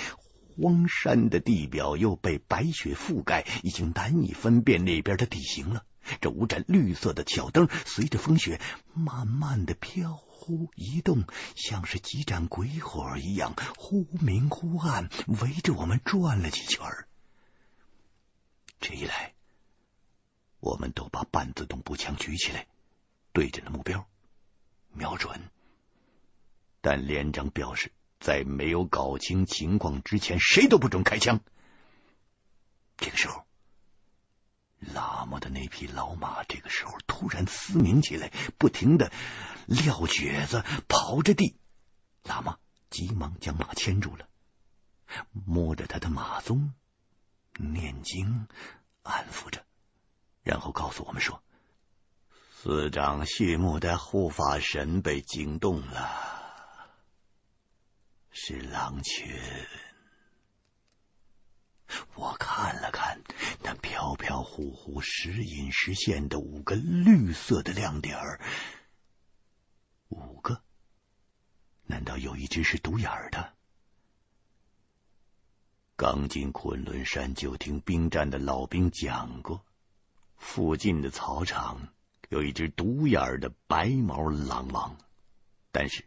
荒山的地表又被白雪覆盖，已经难以分辨那边的地形了。这五盏绿色的小灯随着风雪慢慢的飘。忽移动，像是几盏鬼火一样，忽明忽暗，围着我们转了几圈。这一来，我们都把半自动步枪举起来，对准了目标瞄准。但连长表示，在没有搞清情况之前，谁都不准开枪。这个时候。喇嘛的那匹老马这个时候突然嘶鸣起来，不停的撂蹶子，刨着地。喇嘛急忙将马牵住了，摸着他的马鬃，念经安抚着，然后告诉我们说：“司长谢幕的护法神被惊动了，是狼群。”我看了看那飘飘忽忽、时隐时现的五个绿色的亮点儿，五个？难道有一只是独眼的？刚进昆仑山就听兵站的老兵讲过，附近的草场有一只独眼的白毛狼王，但是。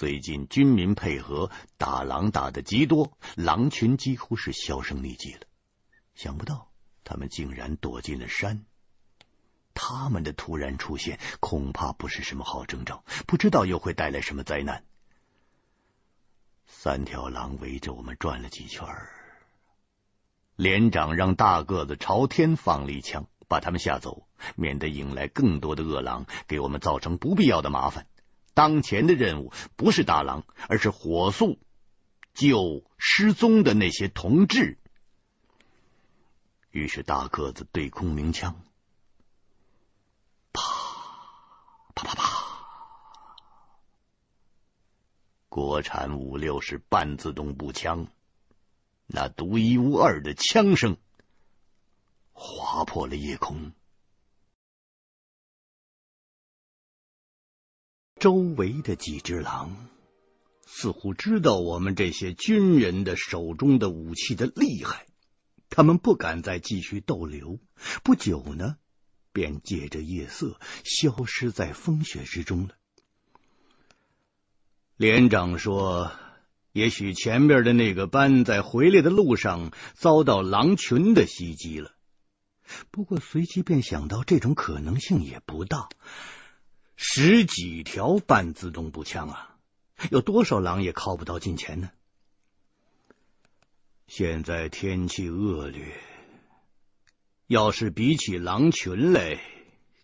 最近军民配合打狼打得极多，狼群几乎是销声匿迹了。想不到他们竟然躲进了山，他们的突然出现恐怕不是什么好征兆，不知道又会带来什么灾难。三条狼围着我们转了几圈，连长让大个子朝天放了一枪，把他们吓走，免得引来更多的恶狼，给我们造成不必要的麻烦。当前的任务不是大郎，而是火速救失踪的那些同志。于是大个子对空鸣枪，啪啪啪啪，国产五六式半自动步枪，那独一无二的枪声划破了夜空。周围的几只狼似乎知道我们这些军人的手中的武器的厉害，他们不敢再继续逗留。不久呢，便借着夜色消失在风雪之中了。连长说：“也许前面的那个班在回来的路上遭到狼群的袭击了。”不过随即便想到，这种可能性也不大。十几条半自动步枪啊，有多少狼也靠不到近前呢？现在天气恶劣，要是比起狼群来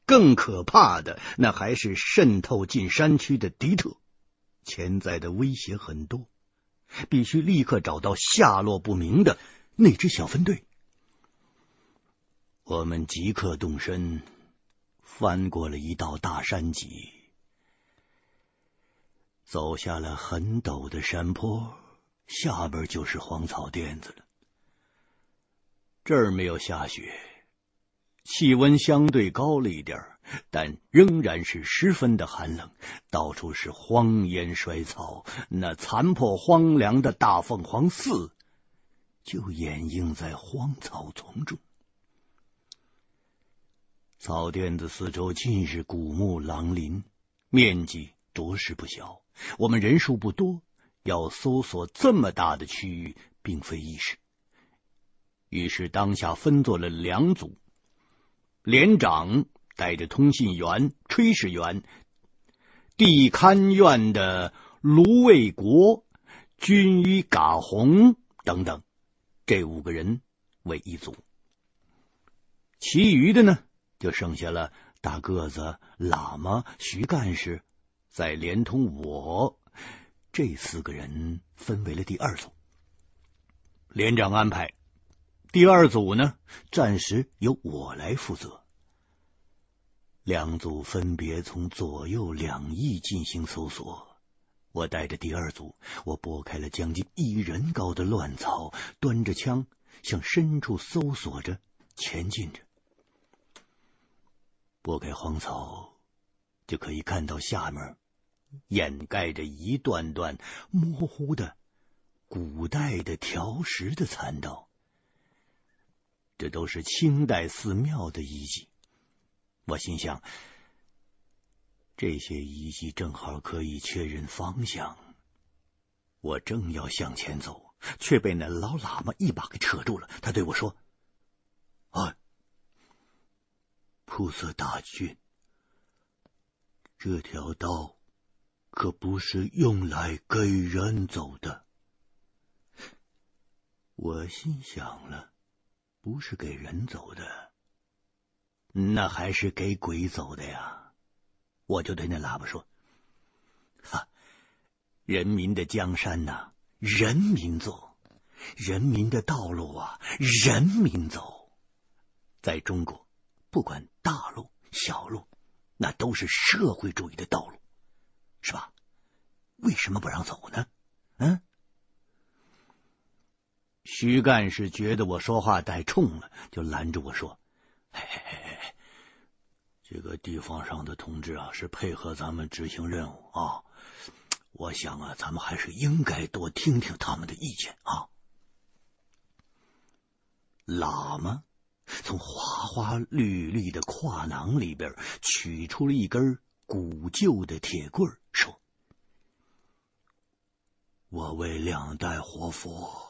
更可怕的，那还是渗透进山区的敌特。潜在的威胁很多，必须立刻找到下落不明的那支小分队。我们即刻动身，翻过了一道大山脊，走下了很陡的山坡，下边就是荒草甸子了。这儿没有下雪，气温相对高了一点。但仍然是十分的寒冷，到处是荒烟衰草，那残破荒凉的大凤凰寺就掩映在荒草丛中。草甸子四周尽是古木狼林，面积着实不小。我们人数不多，要搜索这么大的区域并非易事。于是当下分作了两组，连长。带着通信员、炊事员、地勘院的卢卫国、军医嘎红等等，这五个人为一组。其余的呢，就剩下了大个子喇嘛、徐干事，再连同我这四个人，分为了第二组。连长安排，第二组呢，暂时由我来负责。两组分别从左右两翼进行搜索。我带着第二组，我拨开了将近一人高的乱草，端着枪向深处搜索着前进着。拨开荒草，就可以看到下面掩盖着一段段模糊的古代的条石的残道，这都是清代寺庙的遗迹。我心想，这些遗迹正好可以确认方向。我正要向前走，却被那老喇嘛一把给扯住了。他对我说：“啊，菩萨大军，这条道可不是用来给人走的。”我心想了，不是给人走的。那还是给鬼走的呀！我就对那喇叭说：“哈，人民的江山呐，人民做；人民的道路啊，人民走。在中国，不管大路小路，那都是社会主义的道路，是吧？为什么不让走呢？嗯？”徐干事觉得我说话太冲了，就拦着我说：“嘿嘿嘿。”这个地方上的同志啊，是配合咱们执行任务啊。我想啊，咱们还是应该多听听他们的意见啊。喇嘛从花花绿绿的挎囊里边取出了一根古旧的铁棍，说：“我为两代活佛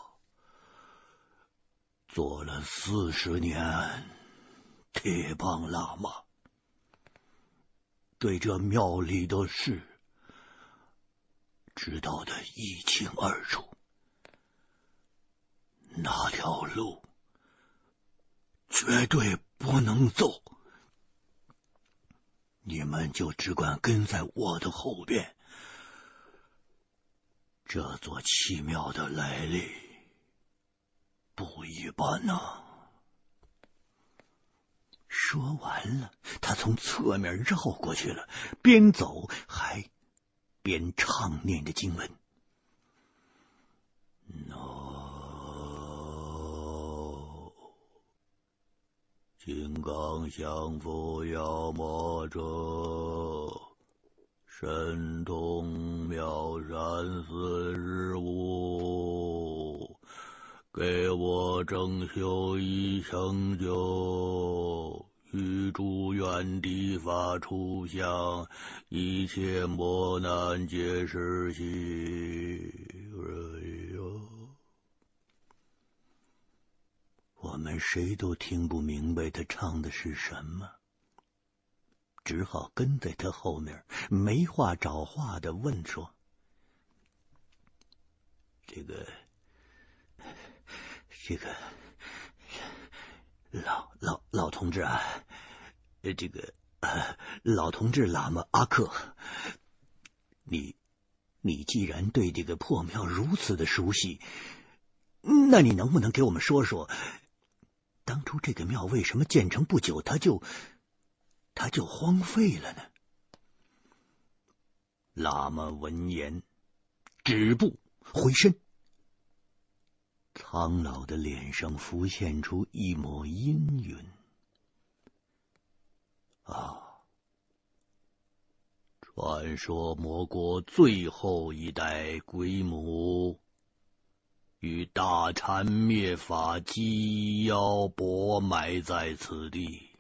做了四十年铁棒喇嘛。”对这庙里的事知道的一清二楚，哪条路绝对不能走，你们就只管跟在我的后边。这座奇庙的来历不一般呐、说完了，他从侧面绕过去了，边走还边唱念着经文。金刚降伏妖魔者，神通妙善四十五，给我正修一成就。与诸愿地法出相，一切磨难皆是息。哎呦，我们谁都听不明白他唱的是什么，只好跟在他后面，没话找话的问说：“这个，这个。”老老老同志啊，这个老同志喇嘛阿克，你你既然对这个破庙如此的熟悉，那你能不能给我们说说，当初这个庙为什么建成不久，它就它就荒废了呢？喇嘛闻言，止步回身，苍老的脸上浮现出一抹阴云。啊。传说魔国最后一代鬼母与大禅灭法机妖泊埋在此地，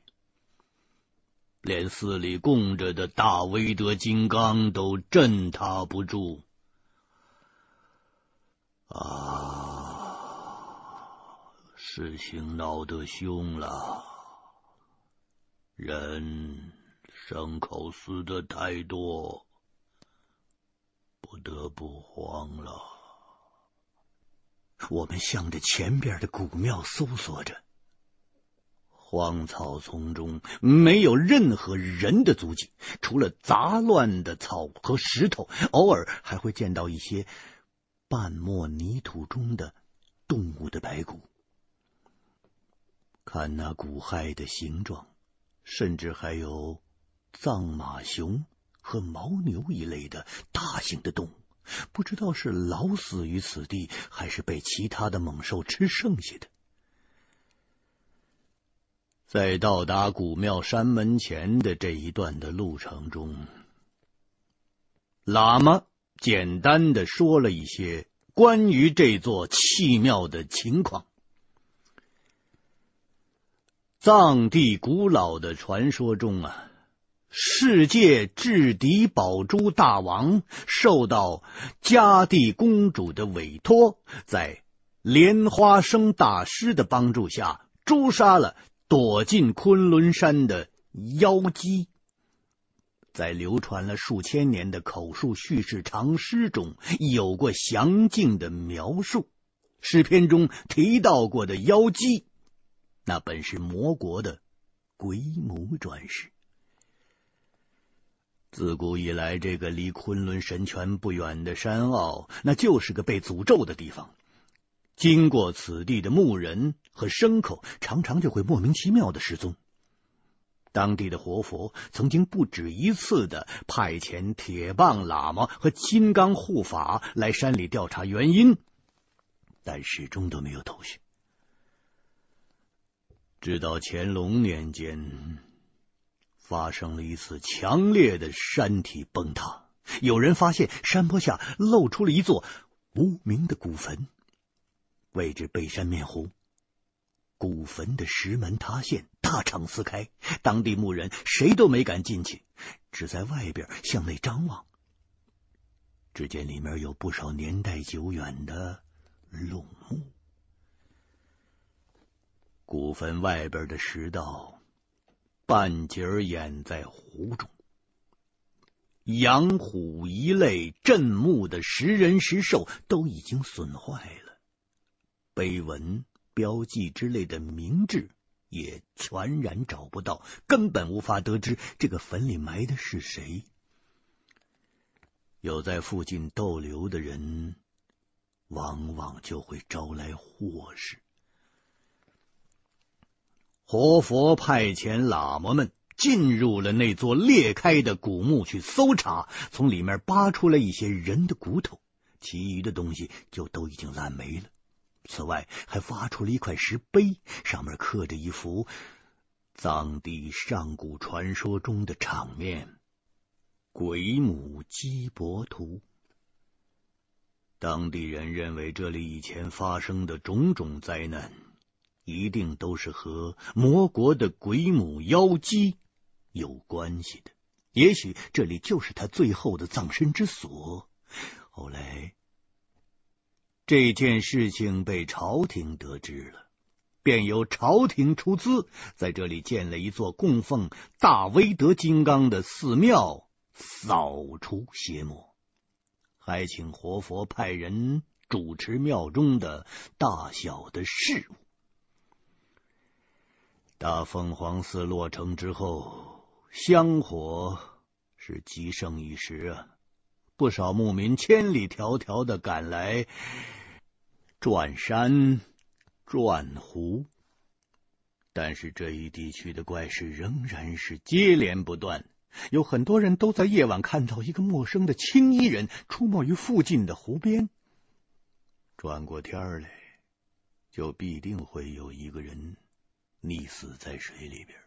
连寺里供着的大威德金刚都镇他不住。啊，事情闹得凶了，人。牲口死的太多，不得不慌了。我们向着前边的古庙搜索着，荒草丛中没有任何人的足迹，除了杂乱的草和石头，偶尔还会见到一些半没泥土中的动物的白骨。看那骨骸的形状，甚至还有。藏马熊和牦牛一类的大型的动物，不知道是老死于此地，还是被其他的猛兽吃剩下的。在到达古庙山门前的这一段的路程中，喇嘛简单的说了一些关于这座弃庙的情况。藏地古老的传说中啊。世界制敌宝珠大王受到迦蒂公主的委托，在莲花生大师的帮助下，诛杀了躲进昆仑山的妖姬。在流传了数千年的口述叙事长诗中，有过详尽的描述。诗篇中提到过的妖姬，那本是魔国的鬼母转世。自古以来，这个离昆仑神泉不远的山坳，那就是个被诅咒的地方。经过此地的牧人和牲口，常常就会莫名其妙的失踪。当地的活佛曾经不止一次的派遣铁棒喇嘛和金刚护法来山里调查原因，但始终都没有头绪。直到乾隆年间。发生了一次强烈的山体崩塌，有人发现山坡下露出了一座无名的古坟，位置背山面湖。古坟的石门塌陷，大敞撕开，当地牧人谁都没敢进去，只在外边向内张望。只见里面有不少年代久远的龙木。古坟外边的石道。半截掩在湖中，羊虎一类镇墓的石人石兽都已经损坏了，碑文标记之类的名志也全然找不到，根本无法得知这个坟里埋的是谁。有在附近逗留的人，往往就会招来祸事。活佛派遣喇嘛们进入了那座裂开的古墓去搜查，从里面扒出来一些人的骨头，其余的东西就都已经烂没了。此外，还挖出了一块石碑，上面刻着一幅藏地上古传说中的场面——鬼母鸡搏图。当地人认为，这里以前发生的种种灾难。一定都是和魔国的鬼母妖姬有关系的，也许这里就是他最后的葬身之所。后来这件事情被朝廷得知了，便由朝廷出资，在这里建了一座供奉大威德金刚的寺庙，扫除邪魔，还请活佛派人主持庙中的大小的事务。大凤凰寺落成之后，香火是极盛一时啊！不少牧民千里迢迢的赶来，转山转湖。但是这一地区的怪事仍然是接连不断，有很多人都在夜晚看到一个陌生的青衣人出没于附近的湖边。转过天来，就必定会有一个人溺死在水里边。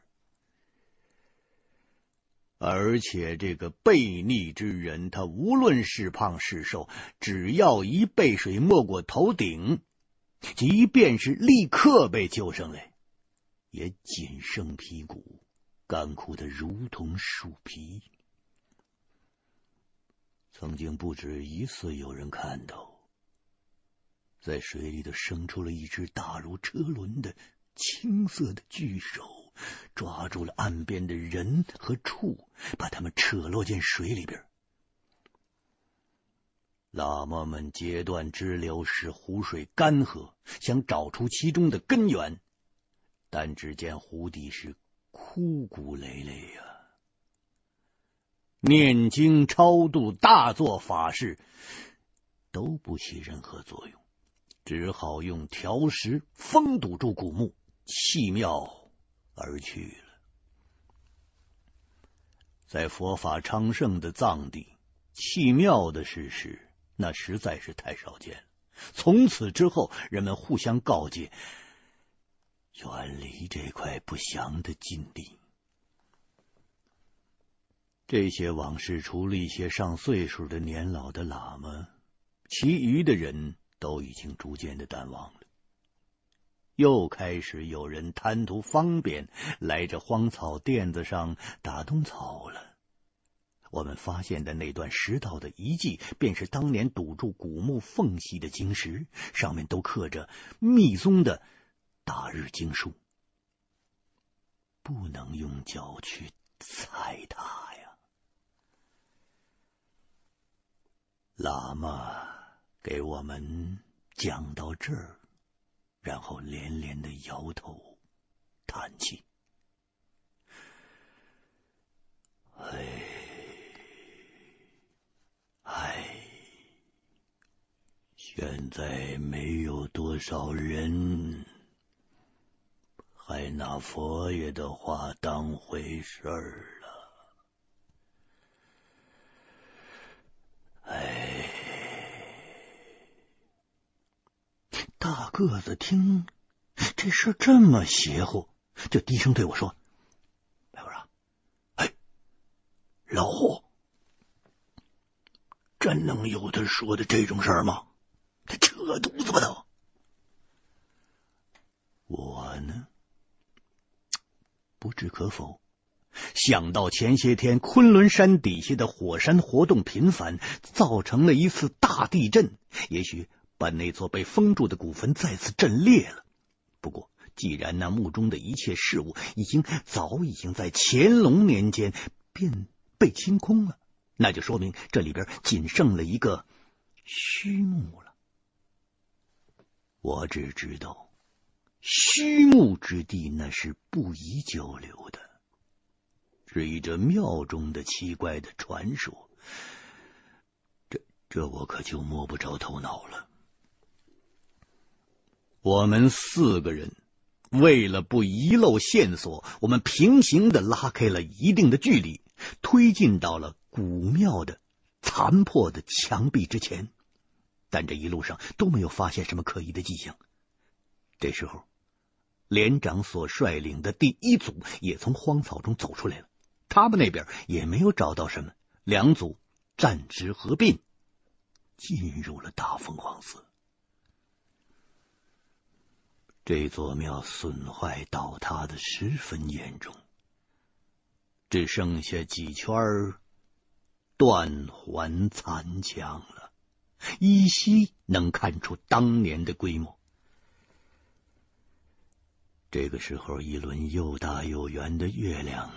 而且这个悖逆之人，他无论是胖是瘦，只要一被水没过头顶，即便是立刻被救上来，也仅剩皮骨，干枯的如同树皮。曾经不止一次有人看到，在水里头生出了一只大如车轮的青色的巨手。抓住了岸边的人和畜，把他们扯落进水里边。喇嘛们截断支流，使湖水干涸，想找出其中的根源，但只见湖底是枯骨累累呀、念经、超度、大做法事都不起任何作用，只好用条石封堵住古墓、弃庙。而去了，在佛法昌盛的藏地，弃庙的事实那实在是太少见了。从此之后，人们互相告诫，远离这块不祥的禁地。这些往事，除了一些上岁数的年老的喇嘛，其余的人都已经逐渐的淡忘了。又开始有人贪图方便，来这荒草甸子上打冬草了。我们发现的那段石道的遗迹，便是当年堵住古墓缝隙的晶石，上面都刻着密宗的大日经书，不能用脚去踩它呀。喇嘛给我们讲到这儿。然后连连的摇头叹气。哎，哎，现在没有多少人还拿佛爷的话当回事儿了。哎。大个子听这事这么邪乎，就低声对我说：“白夫人，哎，老胡，真能有他说的这种事儿吗？他扯犊子吧都！我呢，不置可否。想到前些天昆仑山底下的火山活动频繁，造成了一次大地震，也许。”把那座被封住的古坟再次震裂了。不过，既然那墓中的一切事物已经早已经在乾隆年间便被清空了，那就说明这里边仅剩了一个虚墓了。我只知道，虚墓之地那是不宜久留的。至于这庙中的奇怪的传说，这这我可就摸不着头脑了。我们四个人为了不遗漏线索，我们平行的拉开了一定的距离，推进到了古庙的残破的墙壁之前。但这一路上都没有发现什么可疑的迹象。这时候，连长所率领的第一组也从荒草中走出来了，他们那边也没有找到什么，两组战之合并，进入了大凤凰寺。这座庙损坏倒塌的十分严重，只剩下几圈断垣残墙了，依稀能看出当年的规模。这个时候，一轮又大又圆的月亮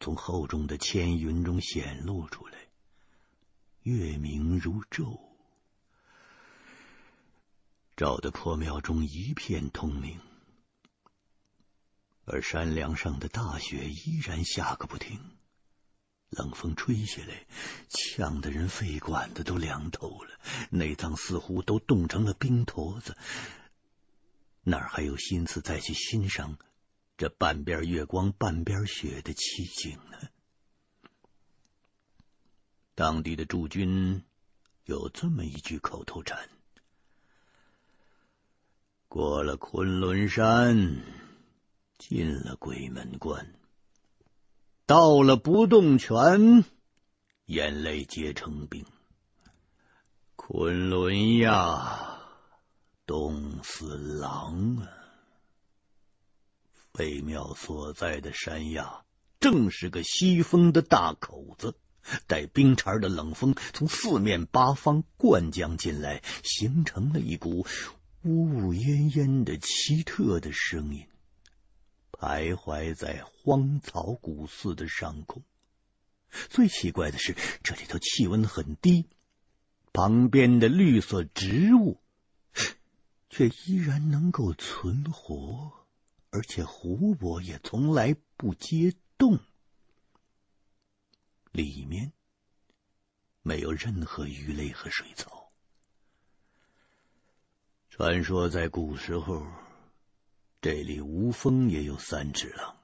从厚重的千云中显露出来，月明如昼。照得破庙中一片通明，而山梁上的大雪依然下个不停。冷风吹下来，呛得人肺管子都凉透了，内脏似乎都冻成了冰坨子，哪还有心思再去欣赏这半边月光半边雪的奇景呢？当地的驻军有这么一句口头禅：过了昆仑山，进了鬼门关。到了不动泉，眼泪结成冰。昆仑呀，冻死狼啊！废庙所在的山崖，正是个西风的大口子，带冰碴的冷风从四面八方灌将进来，形成了一股呜呜咽咽的奇特的声音。徘徊在荒草古寺的上空，最奇怪的是，这里头气温很低，旁边的绿色植物却依然能够存活，而且湖泊也从来不结冻，里面没有任何鱼类和水草。传说在古时候。这里无风也有三尺浪。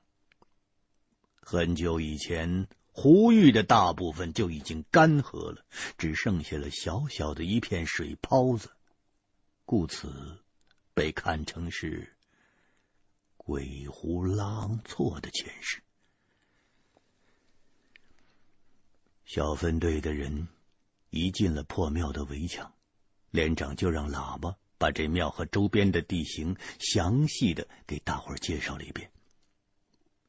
很久以前，湖域的大部分就已经干涸了，只剩下了小小的一片水泡子，故此被看成是鬼湖狼错的前世。小分队的人一进了破庙的围墙，连长就让喇叭。把这庙和周边的地形详细的给大伙介绍了一遍。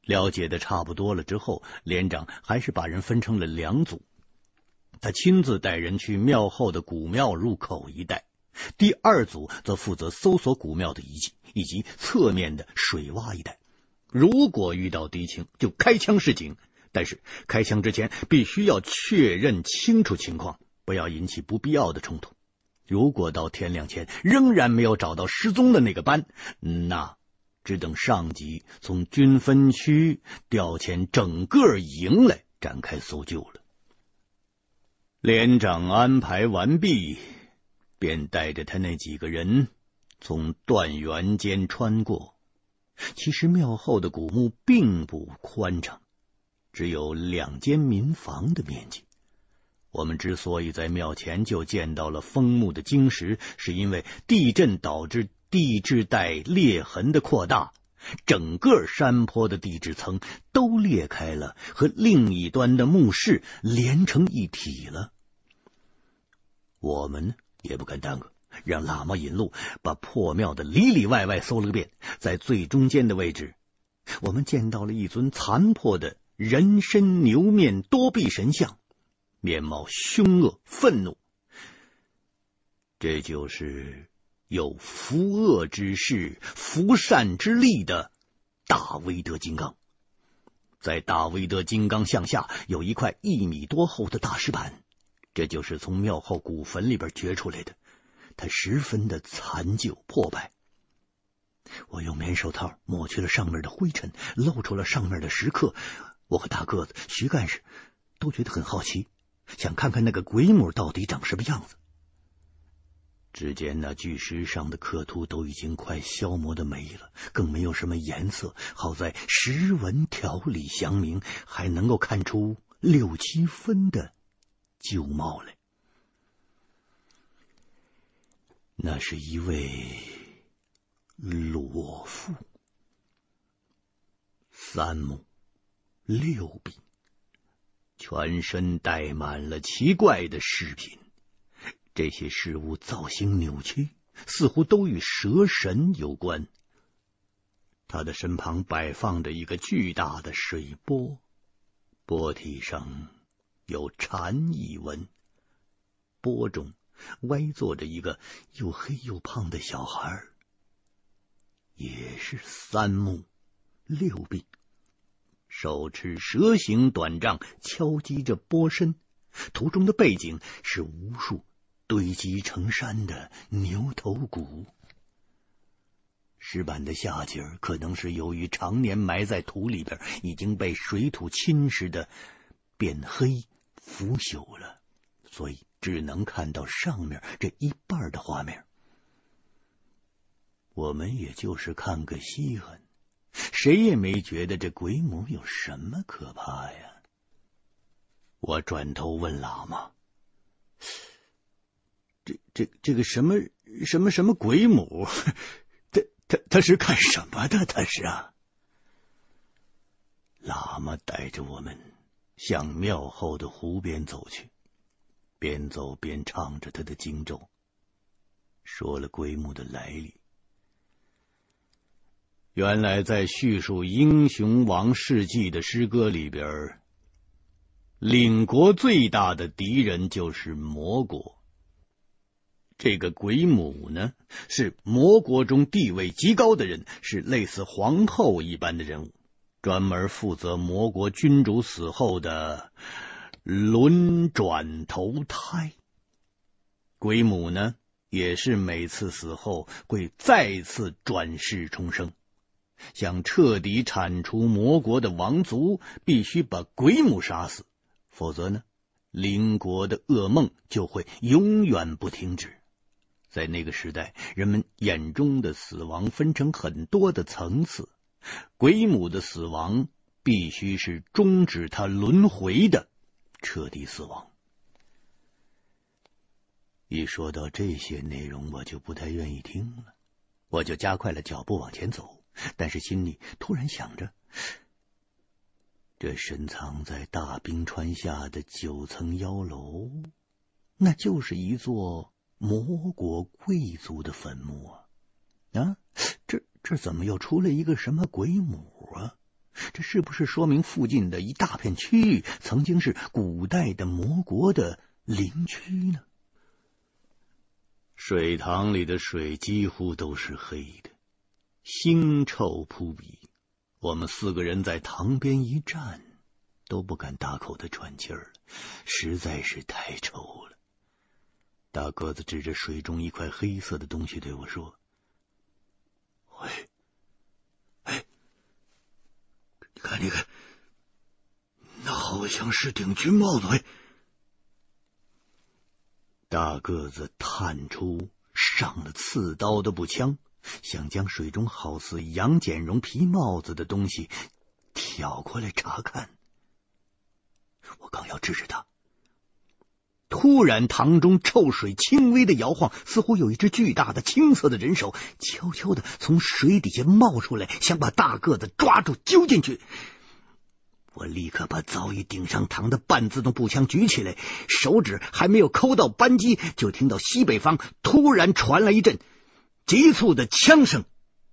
了解的差不多了之后，连长还是把人分成了两组。他亲自带人去庙后的古庙入口一带，第二组则负责搜索古庙的遗迹以及侧面的水洼一带。如果遇到敌情，就开枪示警。但是开枪之前必须要确认清楚情况，不要引起不必要的冲突。如果到天亮前仍然没有找到失踪的那个班，那只等上级从军分区调遣整个营来展开搜救了。连长安排完毕，便带着他那几个人从断垣间穿过。其实庙后的古墓并不宽敞，只有两间民房的面积。我们之所以在庙前就见到了封墓的晶石，是因为地震导致地质带裂痕的扩大，整个山坡的地质层都裂开了，和另一端的墓室连成一体了。我们也不敢耽搁，让喇嘛引路，把破庙的里里外外搜了个遍。在最中间的位置，我们见到了一尊残破的人身牛面多臂神像。面貌凶恶、愤怒，这就是有伏恶之势、伏善之力的大威德金刚。在大威德金刚像下有一块一米多厚的大石板，这就是从庙后古坟里边掘出来的。它十分的残旧破败。我用棉手套抹去了上面的灰尘，露出了上面的石刻。我和大个子徐干事都觉得很好奇。想看看那个鬼母到底长什么样子。只见那巨石上的刻图都已经快消磨的没了，更没有什么颜色。好在石纹条理详明，还能够看出六七分的旧貌来。那是一位裸妇，三目六臂。全身戴满了奇怪的饰品，这些饰物造型扭曲，似乎都与蛇神有关。他的身旁摆放着一个巨大的水钵，钵体上有蝉翼纹，钵中歪坐着一个又黑又胖的小孩，也是三目六臂。手持蛇形短杖，敲击着钵身。图中的背景是无数堆积成山的牛头骨。石板的下节可能是由于常年埋在土里边，已经被水土侵蚀的变黑腐朽了，所以只能看到上面这一半的画面。我们也就是看个稀罕，谁也没觉得这鬼母有什么可怕呀。我转头问喇嘛：“这、这、这个什么什么什么鬼母？他、他、他是干什么的？他是啊？”喇嘛带着我们向庙后的湖边走去，边走边唱着他的经咒，说了鬼母的来历。原来，在叙述英雄王事迹的诗歌里边，领国最大的敌人就是魔国。这个鬼母呢，是魔国中地位极高的人，是类似皇后一般的人物，专门负责魔国君主死后的轮转投胎。鬼母呢，也是每次死后会再次转世重生。想彻底铲除魔国的王族，必须把鬼母杀死，否则呢，邻国的噩梦就会永远不停止。在那个时代，人们眼中的死亡分成很多的层次，鬼母的死亡必须是终止他轮回的彻底死亡。一说到这些内容，我就不太愿意听了，我就加快了脚步往前走。但是心里突然想着，这深藏在大冰川下的九层妖楼，那就是一座魔国贵族的坟墓啊！啊，这这怎么又出了一个什么鬼母啊？这是不是说明附近的一大片区域曾经是古代的魔国的灵区呢？水塘里的水几乎都是黑的。腥臭扑鼻，我们四个人在塘边一站，都不敢大口的喘气儿了，实在是太臭了。大个子指着水中一块黑色的东西对我说：“喂，哎，你看，你看，那好像是顶军帽子。”喂，大个子探出上了刺刀的步枪。想将水中好似羊茧绒皮帽子的东西挑过来查看，我刚要制止他，突然塘中臭水轻微的摇晃，似乎有一只巨大的青色的人手悄悄的从水底下冒出来，想把大个子抓住揪进去。我立刻把早已顶上膛的半自动步枪举起来，手指还没有抠到扳机，就听到西北方突然传来一阵急促的枪声。